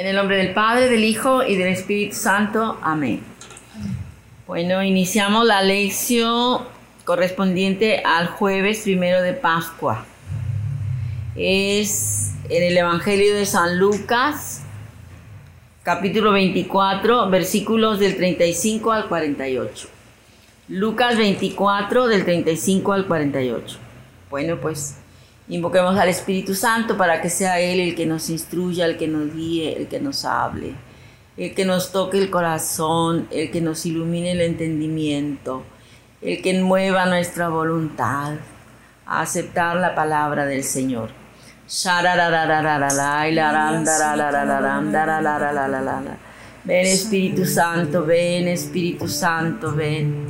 En el nombre del Padre, del Hijo y del Espíritu Santo. Amén. Bueno, iniciamos la lección correspondiente al jueves primero de Pascua. Es en el Evangelio de San Lucas, capítulo 24, versículos del 35 al 48. Lucas 24, del 35 al 48. Bueno, pues Invoquemos al Espíritu Santo para que sea Él el que nos instruya, el que nos guíe, el que nos hable, el que nos toque el corazón, el que nos ilumine el entendimiento, el que mueva nuestra voluntad a aceptar la palabra del Señor. Ven Espíritu Santo, ven Espíritu Santo, ven.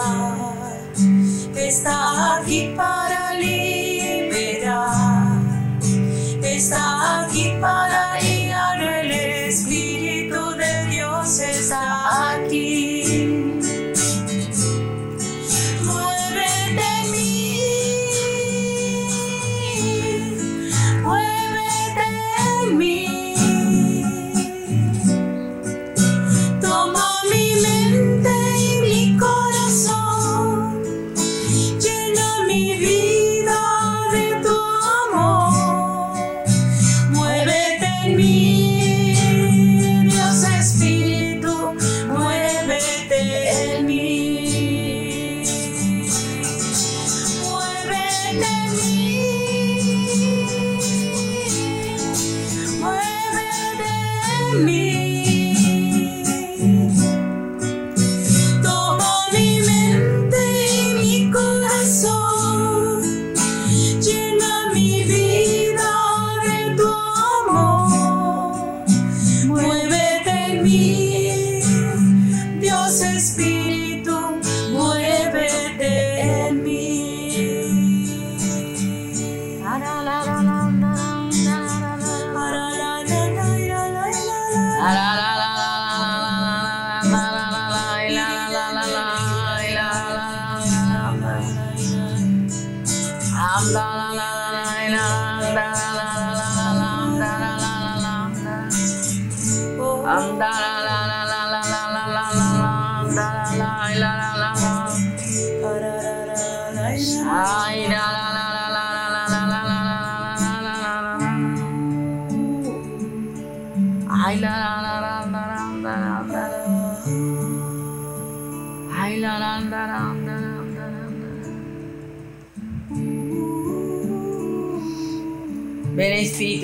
está aqui, Pai.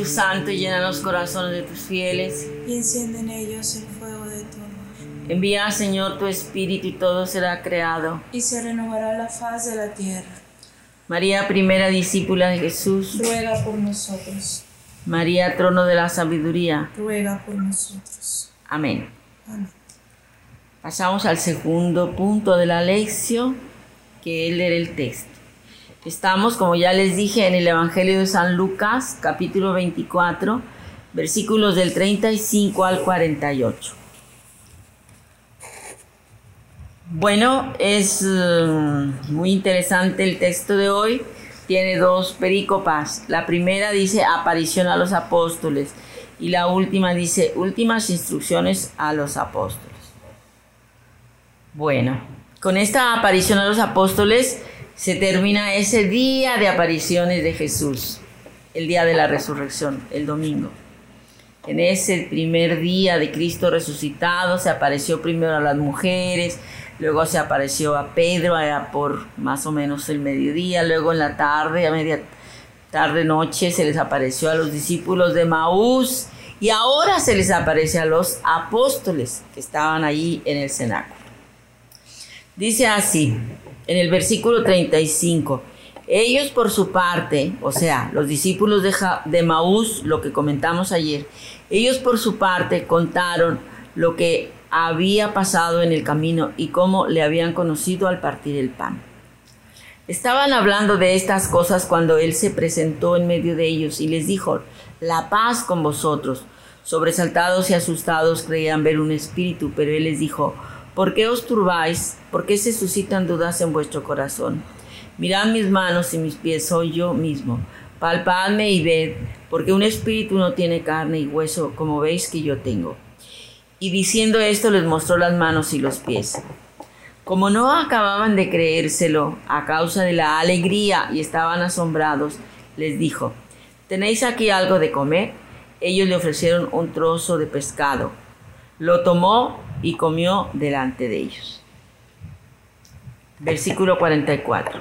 Santo llena los corazones de tus fieles. y enciende en ellos el fuego de tu amor. Envía, Señor, tu Espíritu y todo será creado. Y se renovará la faz de la tierra. María, primera discípula de Jesús. Ruega por nosotros. María, trono de la sabiduría. Ruega por nosotros. Amén. Amén. Pasamos al segundo punto de la lección, que es leer el texto. Estamos, como ya les dije, en el Evangelio de San Lucas, capítulo 24, versículos del 35 al 48. Bueno, es eh, muy interesante el texto de hoy. Tiene dos perícopas. La primera dice aparición a los apóstoles y la última dice últimas instrucciones a los apóstoles. Bueno, con esta aparición a los apóstoles se termina ese día de apariciones de Jesús, el día de la resurrección, el domingo. En ese primer día de Cristo resucitado se apareció primero a las mujeres, luego se apareció a Pedro allá por más o menos el mediodía, luego en la tarde, a media tarde noche se les apareció a los discípulos de Maús y ahora se les aparece a los apóstoles que estaban allí en el cenáculo. Dice así, en el versículo 35, Ellos por su parte, o sea, los discípulos de, Maús, lo que comentamos ayer, ellos por su parte contaron lo que había pasado en el camino y cómo le habían conocido al partir el pan. Estaban hablando de estas cosas cuando él se presentó en medio de ellos y les dijo, la paz con vosotros. Sobresaltados y asustados creían ver un espíritu, pero él les dijo, ¿por qué os turbáis? ¿Por qué se suscitan dudas en vuestro corazón? Mirad mis manos y mis pies, soy yo mismo. Palpadme y ved, porque un espíritu no tiene carne y hueso, como veis que yo tengo. Y diciendo esto les mostró las manos y los pies. Como no acababan de creérselo a causa de la alegría y estaban asombrados, les dijo, ¿tenéis aquí algo de comer? Ellos le ofrecieron un trozo de pescado. Lo tomó y comió delante de ellos. Versículo 44.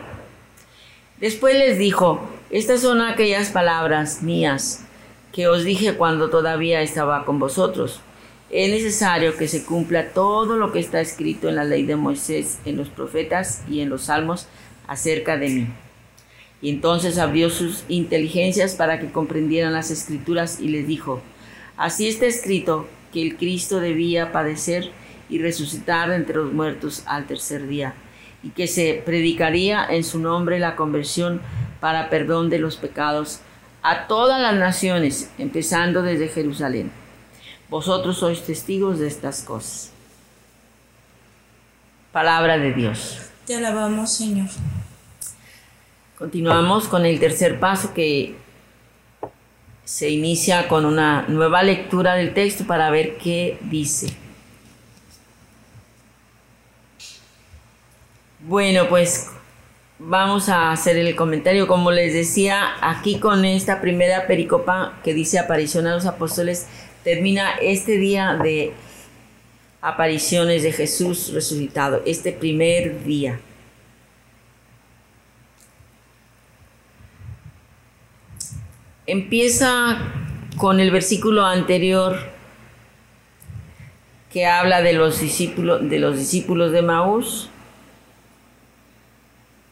Después les dijo, estas son aquellas palabras mías que os dije cuando todavía estaba con vosotros. Es necesario que se cumpla todo lo que está escrito en la ley de Moisés, en los profetas y en los salmos acerca de mí. Y entonces abrió sus inteligencias para que comprendieran las escrituras y les dijo, así está escrito que el Cristo debía padecer y resucitar entre los muertos al tercer día, y que se predicaría en su nombre la conversión para perdón de los pecados a todas las naciones, empezando desde Jerusalén. Vosotros sois testigos de estas cosas. Palabra de Dios. Te alabamos, Señor. Continuamos con el tercer paso que se inicia con una nueva lectura del texto para ver qué dice. Bueno, pues vamos a hacer el comentario. Como les decía, aquí con esta primera pericopa que dice aparición a los apóstoles, termina este día de apariciones de Jesús resucitado, este primer día. Empieza con el versículo anterior que habla de los discípulos de Maús.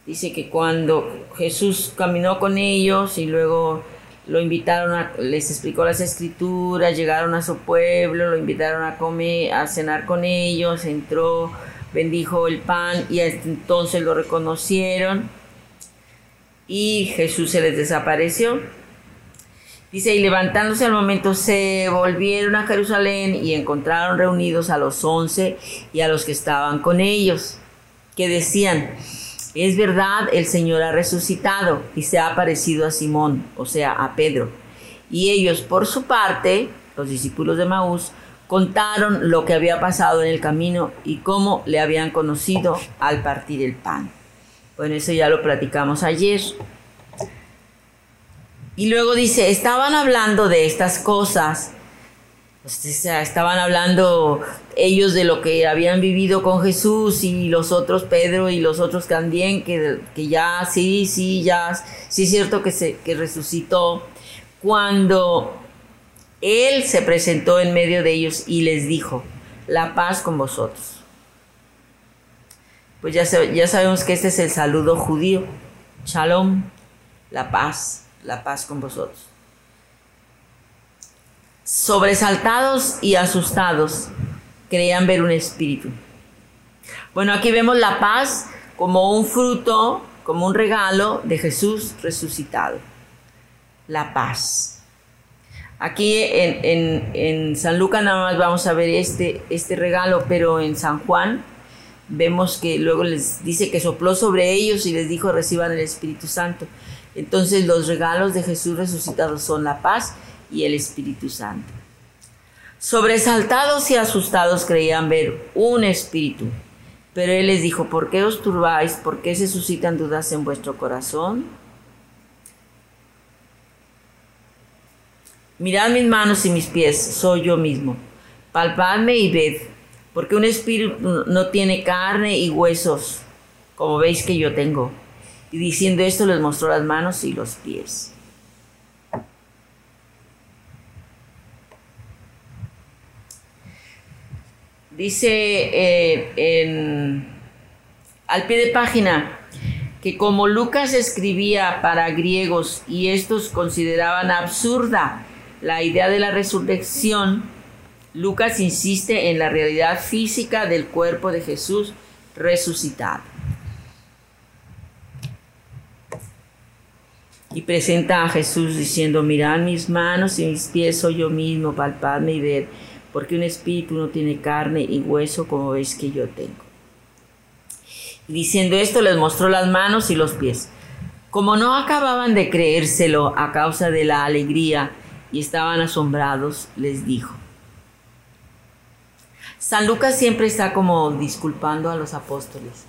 Dice que cuando Jesús caminó con ellos y luego lo invitaron a, les explicó las escrituras, llegaron a su pueblo, lo invitaron a comer, a cenar con ellos, entró, bendijo el pan y hasta entonces lo reconocieron y Jesús se les desapareció. Dice, y levantándose al momento se volvieron a Jerusalén y encontraron reunidos a los once y a los que estaban con ellos, que decían, es verdad, el Señor ha resucitado y se ha aparecido a Simón, o sea, a Pedro. Y ellos, por su parte, los discípulos de Maús, contaron lo que había pasado en el camino y cómo le habían conocido al partir el pan. Bueno, eso ya lo platicamos ayer. Y luego dice, estaban hablando de estas cosas, sea, estaban hablando ellos de lo que habían vivido con Jesús y los otros, Pedro y los otros también, que, que ya, sí, sí, ya, sí es cierto que, se, que resucitó, cuando Él se presentó en medio de ellos y les dijo, la paz con vosotros. Pues ya, ya sabemos que este es el saludo judío, shalom, la paz la paz con vosotros. Sobresaltados y asustados, creían ver un espíritu. Bueno, aquí vemos la paz como un fruto, como un regalo de Jesús resucitado. La paz. Aquí en, en, en San Lucas nada más vamos a ver este, este regalo, pero en San Juan vemos que luego les dice que sopló sobre ellos y les dijo reciban el Espíritu Santo. Entonces los regalos de Jesús resucitado son la paz y el Espíritu Santo. Sobresaltados y asustados creían ver un espíritu, pero él les dijo, ¿por qué os turbáis? ¿Por qué se suscitan dudas en vuestro corazón? Mirad mis manos y mis pies, soy yo mismo. Palpadme y ved, porque un espíritu no tiene carne y huesos, como veis que yo tengo. Y diciendo esto les mostró las manos y los pies. Dice eh, en, al pie de página que como Lucas escribía para griegos y estos consideraban absurda la idea de la resurrección, Lucas insiste en la realidad física del cuerpo de Jesús resucitado. Y presenta a Jesús diciendo, mirad mis manos y mis pies, soy yo mismo, palpadme y ver, porque un espíritu no tiene carne y hueso como veis que yo tengo. Diciendo esto les mostró las manos y los pies. Como no acababan de creérselo a causa de la alegría y estaban asombrados, les dijo. San Lucas siempre está como disculpando a los apóstoles.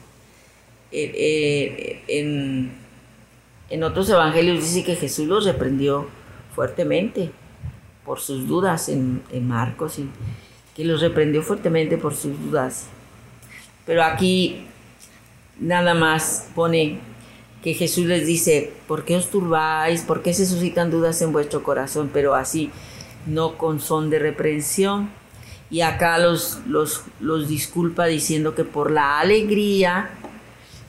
Eh, eh, en, en otros evangelios dice que Jesús los reprendió fuertemente por sus dudas en, Marcos y que los reprendió fuertemente por sus dudas. Pero aquí nada más pone que Jesús les dice, ¿por qué os turbáis? ¿Por qué se suscitan dudas en vuestro corazón? Pero así, no con son de reprensión. Y acá los, los, los disculpa diciendo que por la alegría,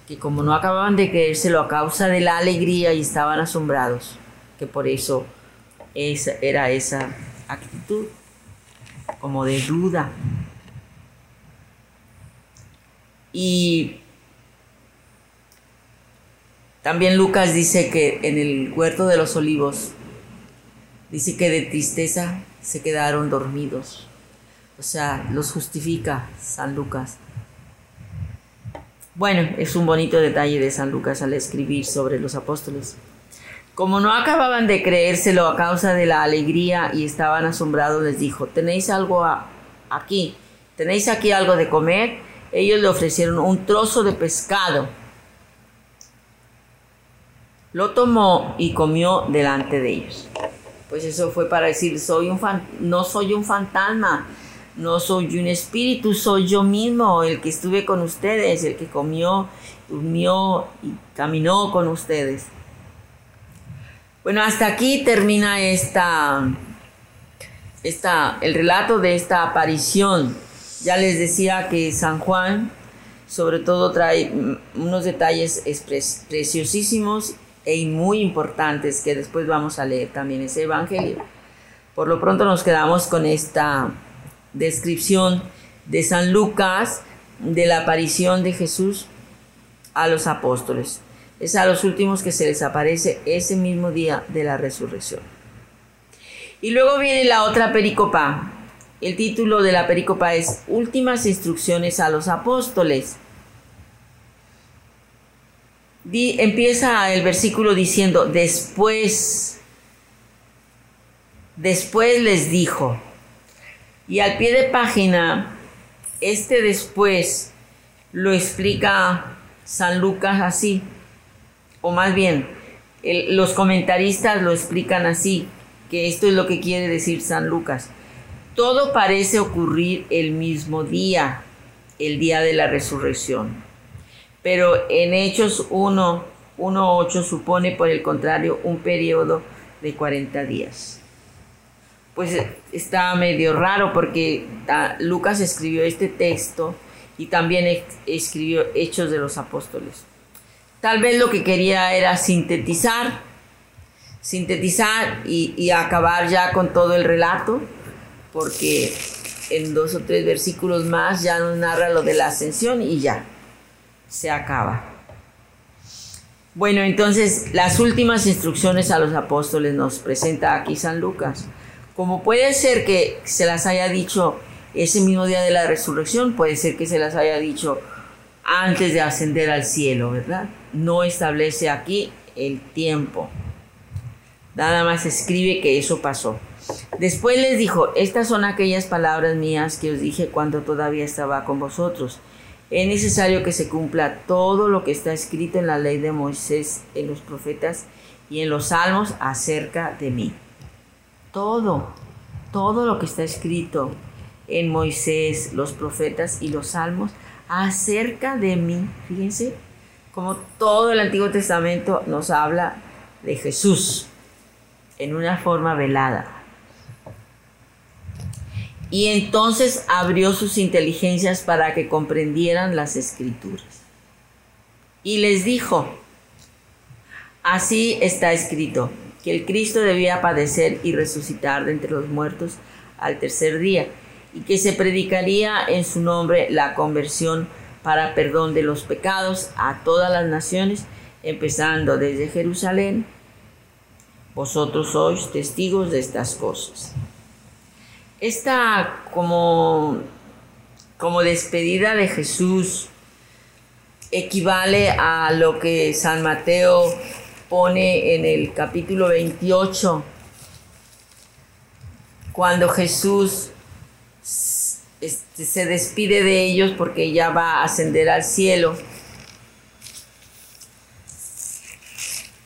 que como no acababan de creérselo a causa de la alegría y estaban asombrados, que por eso esa, era esa actitud, como de duda. Y también Lucas dice que en el huerto de los olivos, dice que de tristeza se quedaron dormidos. O sea, los justifica San Lucas. Bueno, es un bonito detalle de San Lucas al escribir sobre los apóstoles. Como no acababan de creérselo a causa de la alegría y estaban asombrados, les dijo, ¿tenéis algo aquí? ¿Tenéis aquí algo de comer? Ellos le ofrecieron un trozo de pescado lo tomó y comió delante de ellos. Pues eso fue para decir, soy un no soy un fantasma, no soy un espíritu, soy yo mismo, el que estuve con ustedes, el que comió, durmió y caminó con ustedes. Bueno, hasta aquí termina esta, esta, el relato de esta aparición. Ya les decía que San Juan sobre todo trae unos detalles preciosísimos y muy importantes que después vamos a leer también ese evangelio. Por lo pronto nos quedamos con esta descripción de San Lucas de la aparición de Jesús a los apóstoles. Es a los últimos que se les aparece ese mismo día de la resurrección. Y luego viene la otra pericopa. El título de la pericopa es Últimas instrucciones a los apóstoles empieza el versículo diciendo, después, después les dijo. Y al pie de página, este después lo explica San Lucas así, o más bien, los comentaristas lo explican así, que esto es lo que quiere decir San Lucas. Todo parece ocurrir el mismo día, el día de la resurrección pero en Hechos 1, 1.8 supone por el contrario un periodo de 40 días. Pues está medio raro porque ah, Lucas escribió este texto y también escribió Hechos de los Apóstoles. Tal vez lo que quería era sintetizar, sintetizar y, y acabar ya con todo el relato, porque en dos o tres versículos más ya nos narra lo de la ascensión y ya se acaba. Bueno, entonces las últimas instrucciones a los apóstoles nos presenta aquí San Lucas. Como puede ser que se las haya dicho ese mismo día de la resurrección, puede ser que se las haya dicho antes de ascender al cielo, ¿verdad? No establece aquí el tiempo. Nada más escribe que eso pasó. Después les dijo, estas son aquellas palabras mías que os dije cuando todavía estaba con vosotros es necesario que se cumpla todo lo que está escrito en la ley de Moisés, en los profetas y en los salmos acerca de mí. Todo, todo lo que está escrito en Moisés, los profetas y los salmos acerca de mí. Fíjense, como todo el Antiguo Testamento nos habla de Jesús en una forma velada. Y entonces abrió sus inteligencias para que comprendieran las escrituras. Y les dijo, Así está escrito, que el Cristo debía padecer y resucitar de entre los muertos al tercer día, y que se predicaría en su nombre la conversión para perdón de los pecados a todas las naciones, empezando desde Jerusalén. Vosotros sois testigos de estas cosas. Esta como, como despedida de Jesús equivale a lo que San Mateo pone en el capítulo 28, cuando Jesús este, se despide de ellos porque ya va a ascender al cielo.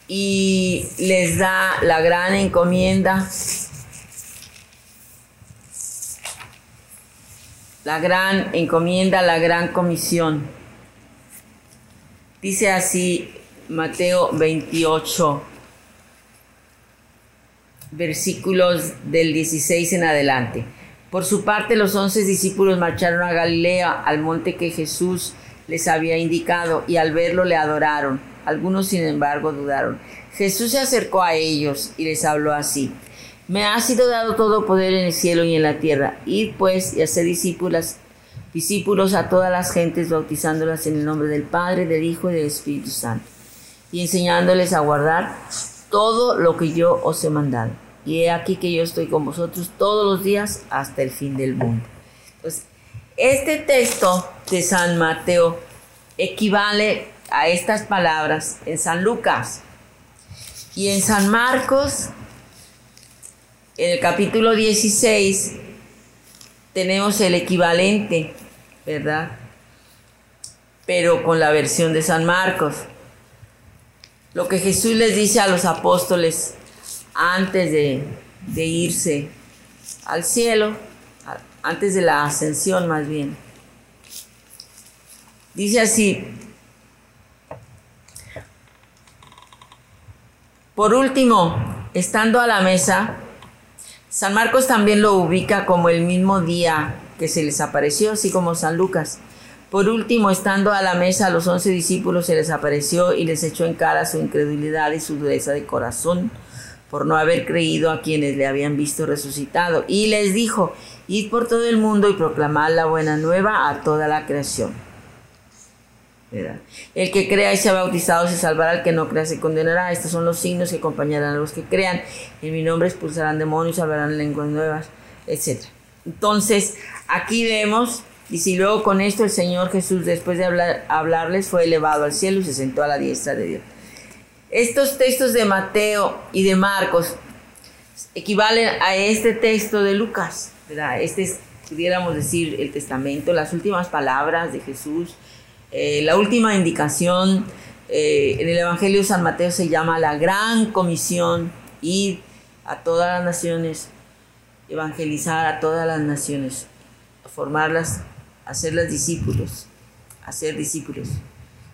Y les da la gran encomienda, la gran encomienda, la gran comisión. Dice así Mateo 28, versículos del 16 en adelante. Por su parte, los once discípulos marcharon a Galilea, al monte que Jesús les había indicado, y al verlo le adoraron. Algunos, sin embargo, dudaron. Jesús se acercó a ellos y les habló así. Me ha sido dado todo poder en el cielo y en la tierra. Id pues y hacer discípulos, discípulos a todas las gentes, bautizándolas en el nombre del Padre, del Hijo y del Espíritu Santo, y enseñándoles a guardar todo lo que yo os he mandado y he aquí que yo estoy con vosotros todos los días hasta el fin del mundo. Entonces, este texto de San Mateo equivale a estas palabras en San Lucas y en San Marcos, en el capítulo 16, tenemos el equivalente, ¿verdad? Pero con la versión de San Marcos. Lo que Jesús les dice a los apóstoles antes de, irse al cielo, antes de la ascensión más bien. Dice así, por último, estando a la mesa, San Marcos también lo ubica como el mismo día que se les apareció, así como San Lucas. Por último, estando a la mesa, a los once discípulos se les apareció y les echó en cara su incredulidad y su dureza de corazón por no haber creído a quienes le habían visto resucitado. Y les dijo, id por todo el mundo y proclamad la buena nueva a toda la creación. El que crea y sea bautizado se salvará, el que no crea se condenará. Estos son los signos que acompañarán a los que crean. En mi nombre expulsarán demonios, hablarán lenguas nuevas, etc. Entonces, aquí vemos, y si luego con esto el Señor Jesús, después de hablar, hablarles, fue elevado al cielo y se sentó a la diestra de Dios. Estos textos de Mateo y de Marcos equivalen a este texto de Lucas, Este es, pudiéramos decir, el testamento, las últimas palabras de Jesús, eh, la última indicación. Eh, en el Evangelio de San Mateo se llama la gran comisión, ir a todas las naciones, evangelizar a todas las naciones, formarlas, hacerlas discípulos, hacer discípulos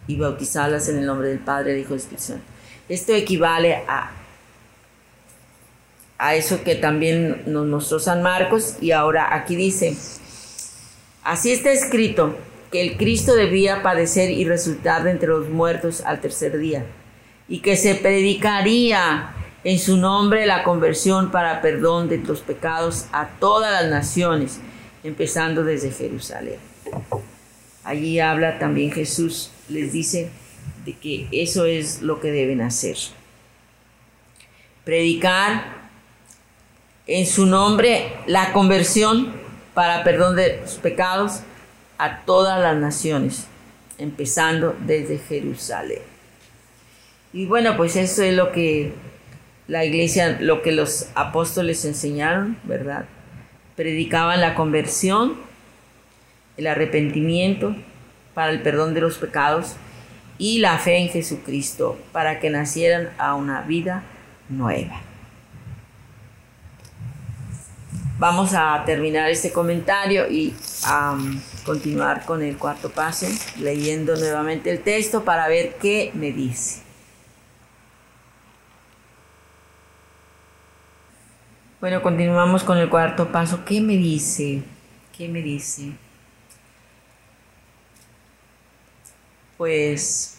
y bautizarlas en el nombre del Padre, del Hijo y del Espíritu Santo. Esto equivale a, a eso que también nos mostró San Marcos y ahora aquí dice, así está escrito que el Cristo debía padecer y resultar de entre los muertos al tercer día y que se predicaría en su nombre la conversión para perdón de los pecados a todas las naciones, empezando desde Jerusalén. Allí habla también Jesús, les dice, de que eso es lo que deben hacer. Predicar en su nombre la conversión para perdón de los pecados a todas las naciones, empezando desde Jerusalén. Y bueno, pues eso es lo que la iglesia, lo que los apóstoles enseñaron, ¿verdad? Predicaban la conversión, el arrepentimiento para el perdón de los pecados y la fe en Jesucristo para que nacieran a una vida nueva. Vamos a terminar este comentario y a continuar con el cuarto paso, leyendo nuevamente el texto para ver qué me dice. Bueno, continuamos con el cuarto paso. ¿Qué me dice? ¿Qué me dice? pues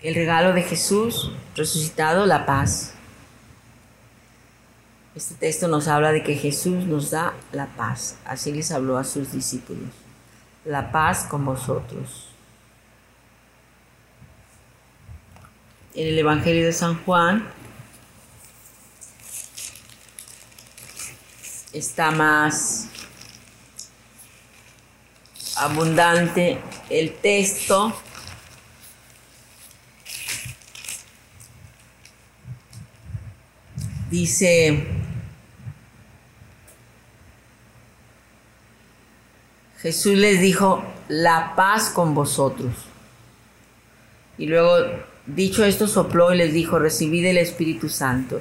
el regalo de Jesús resucitado, la paz. Este texto nos habla de que Jesús nos da la paz. Así les habló a sus discípulos. La paz con vosotros. En el Evangelio de San Juan está más abundante el texto. Dice, Jesús les dijo, la paz con vosotros. Y luego, dicho esto, sopló y les dijo, recibid el Espíritu Santo.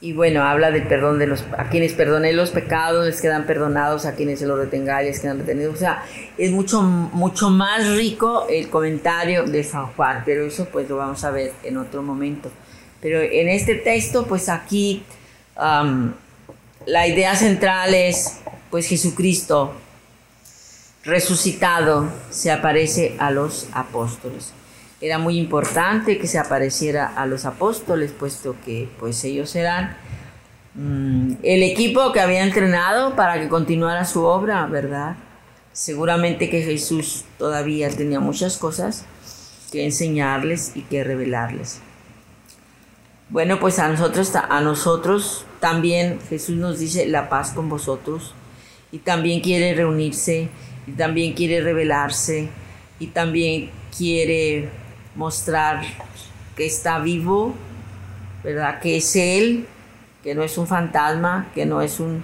Y bueno, habla del perdón de los, a quienes perdoné los pecados, les quedan perdonados, a quienes se los retengáis, les quedan retenidos. O sea, es mucho, mucho más rico el comentario de San Juan, pero eso pues lo vamos a ver en otro momento. Pero en este texto, pues aquí la idea central es, pues Jesucristo resucitado se aparece a los apóstoles era muy importante que se apareciera a los apóstoles, puesto que pues ellos eran mm, el equipo que había entrenado para que continuara su obra, ¿verdad? Seguramente que Jesús todavía tenía muchas cosas que enseñarles y que revelarles. Bueno, pues a nosotros, a nosotros también Jesús nos dice la paz con vosotros y también quiere reunirse y también quiere revelarse y también quiere mostrar que está vivo, ¿verdad? Que es Él, que no es un fantasma, que no es un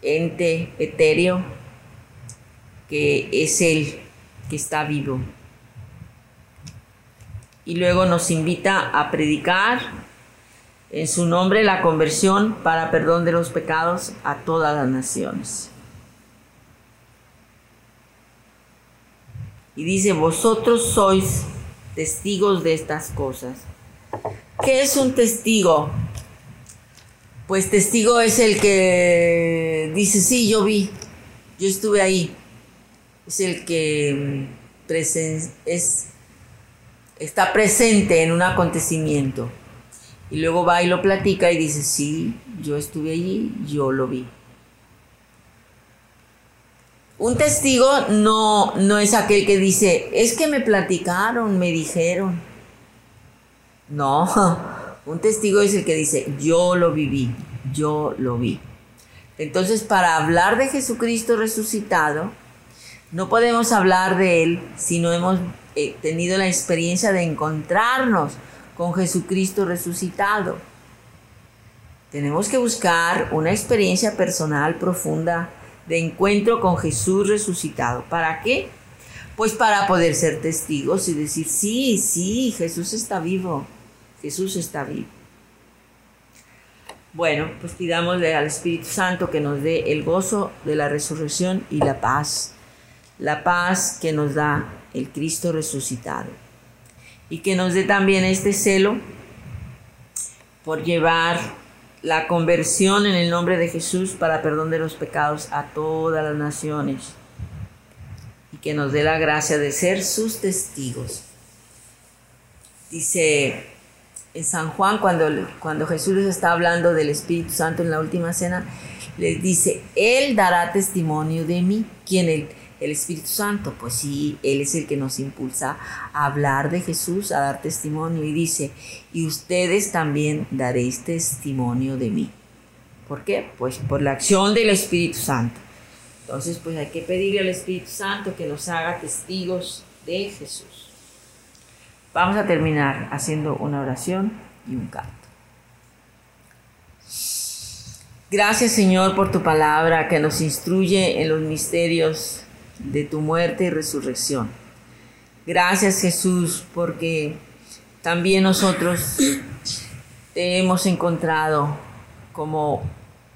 ente etéreo, que es Él, que está vivo. Y luego nos invita a predicar en su nombre la conversión para perdón de los pecados a todas las naciones. Y dice, vosotros sois testigos de estas cosas. ¿Qué es un testigo? Pues testigo es el que dice, sí, yo vi, yo estuve ahí. Es el que mm, es, está presente en un acontecimiento. Y luego va y lo platica y dice, sí, yo estuve allí, yo lo vi. Un testigo no, no es aquel que dice, es que me platicaron, me dijeron. No, un testigo es el que dice, yo lo viví, yo lo vi. Entonces, para hablar de Jesucristo resucitado, no podemos hablar de Él si no hemos eh, tenido la experiencia de encontrarnos con Jesucristo resucitado. Tenemos que buscar una experiencia personal profunda de encuentro con Jesús resucitado. ¿Para qué? Pues para poder ser testigos y decir, sí, sí, Jesús está vivo, Jesús está vivo. Bueno, pues pidámosle al Espíritu Santo que nos dé el gozo de la resurrección y la paz, la paz que nos da el Cristo resucitado. Y que nos dé también este celo por llevar la conversión en el nombre de Jesús para perdón de los pecados a todas las naciones y que nos dé la gracia de ser sus testigos. Dice en San Juan, cuando, cuando Jesús les está hablando del Espíritu Santo en la última cena, les dice, Él dará testimonio de mí. ¿Quién? Él el Espíritu Santo, pues sí, Él es el que nos impulsa a hablar de Jesús, a dar testimonio y dice, y ustedes también daréis testimonio de mí. ¿Por qué? Pues por la acción del Espíritu Santo. Entonces, pues hay que pedirle al Espíritu Santo que nos haga testigos de Jesús. Vamos a terminar haciendo una oración y un canto. Gracias Señor por tu palabra que nos instruye en los misterios de tu muerte y resurrección. Gracias Jesús porque también nosotros te hemos encontrado como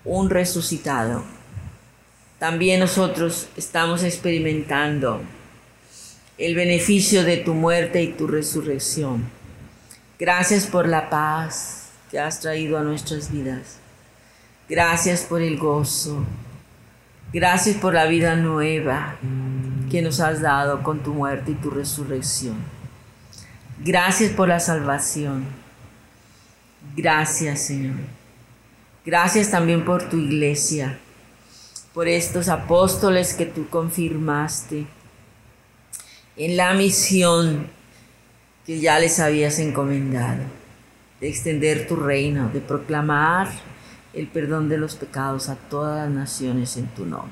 un resucitado. También nosotros estamos experimentando el beneficio de tu muerte y tu resurrección. Gracias por la paz que has traído a nuestras vidas. Gracias por el gozo, Gracias por la vida nueva que nos has dado con tu muerte y tu resurrección. Gracias por la salvación. Gracias, Señor. Gracias también por tu iglesia, por estos apóstoles que tú confirmaste en la misión que ya les habías encomendado, de extender tu reino, de proclamar el perdón de los pecados a todas las naciones en tu nombre.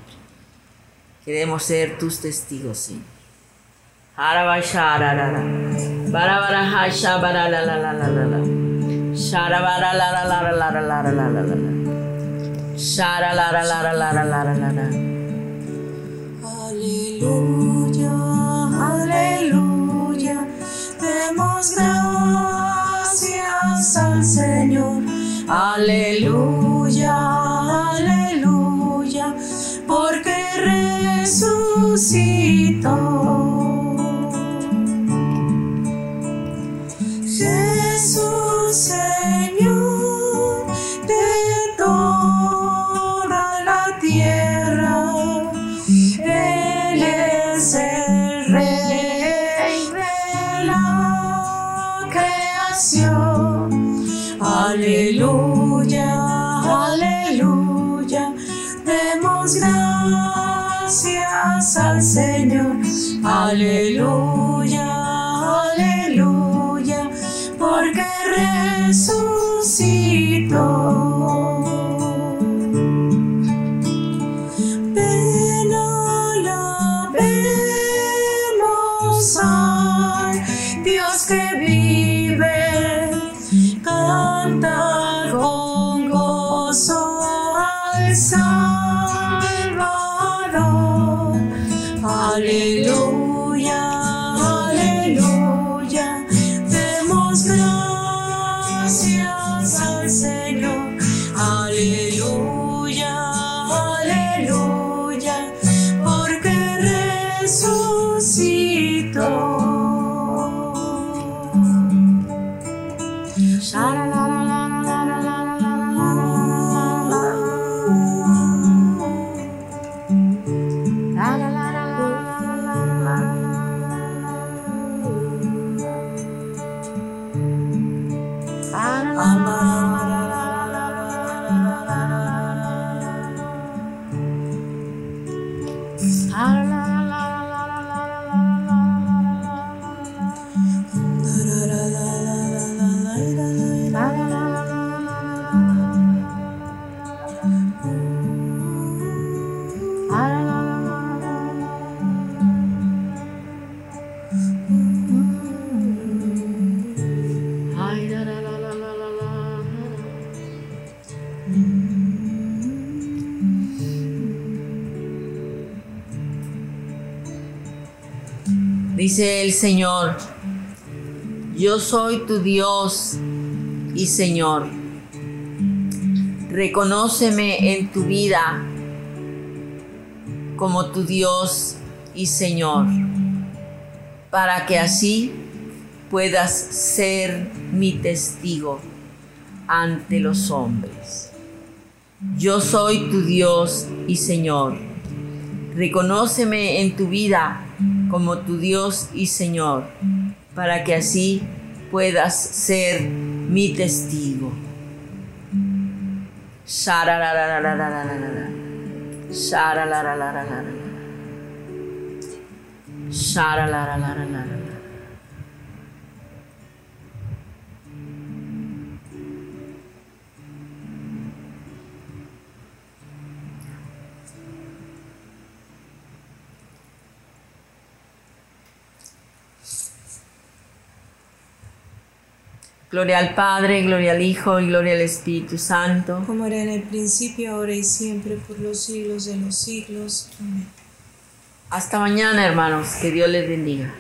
Queremos ser tus testigos, Señor. Aleluya, aleluya, demos gracias al Señor. Aleluya, aleluya, porque resucitó. Dice el Señor, yo soy tu Dios y Señor. Reconóceme en tu vida como tu Dios y Señor, para que así puedas ser mi testigo ante los hombres. Yo soy tu Dios y Señor. Reconóceme en tu vida como tu Dios y Señor, para que así puedas ser mi testigo. Shara Gloria al Padre, gloria al Hijo y gloria al Espíritu Santo. Como era en el principio, ahora y siempre, por los siglos de los siglos. Amén. Hasta mañana, hermanos. Que Dios les bendiga.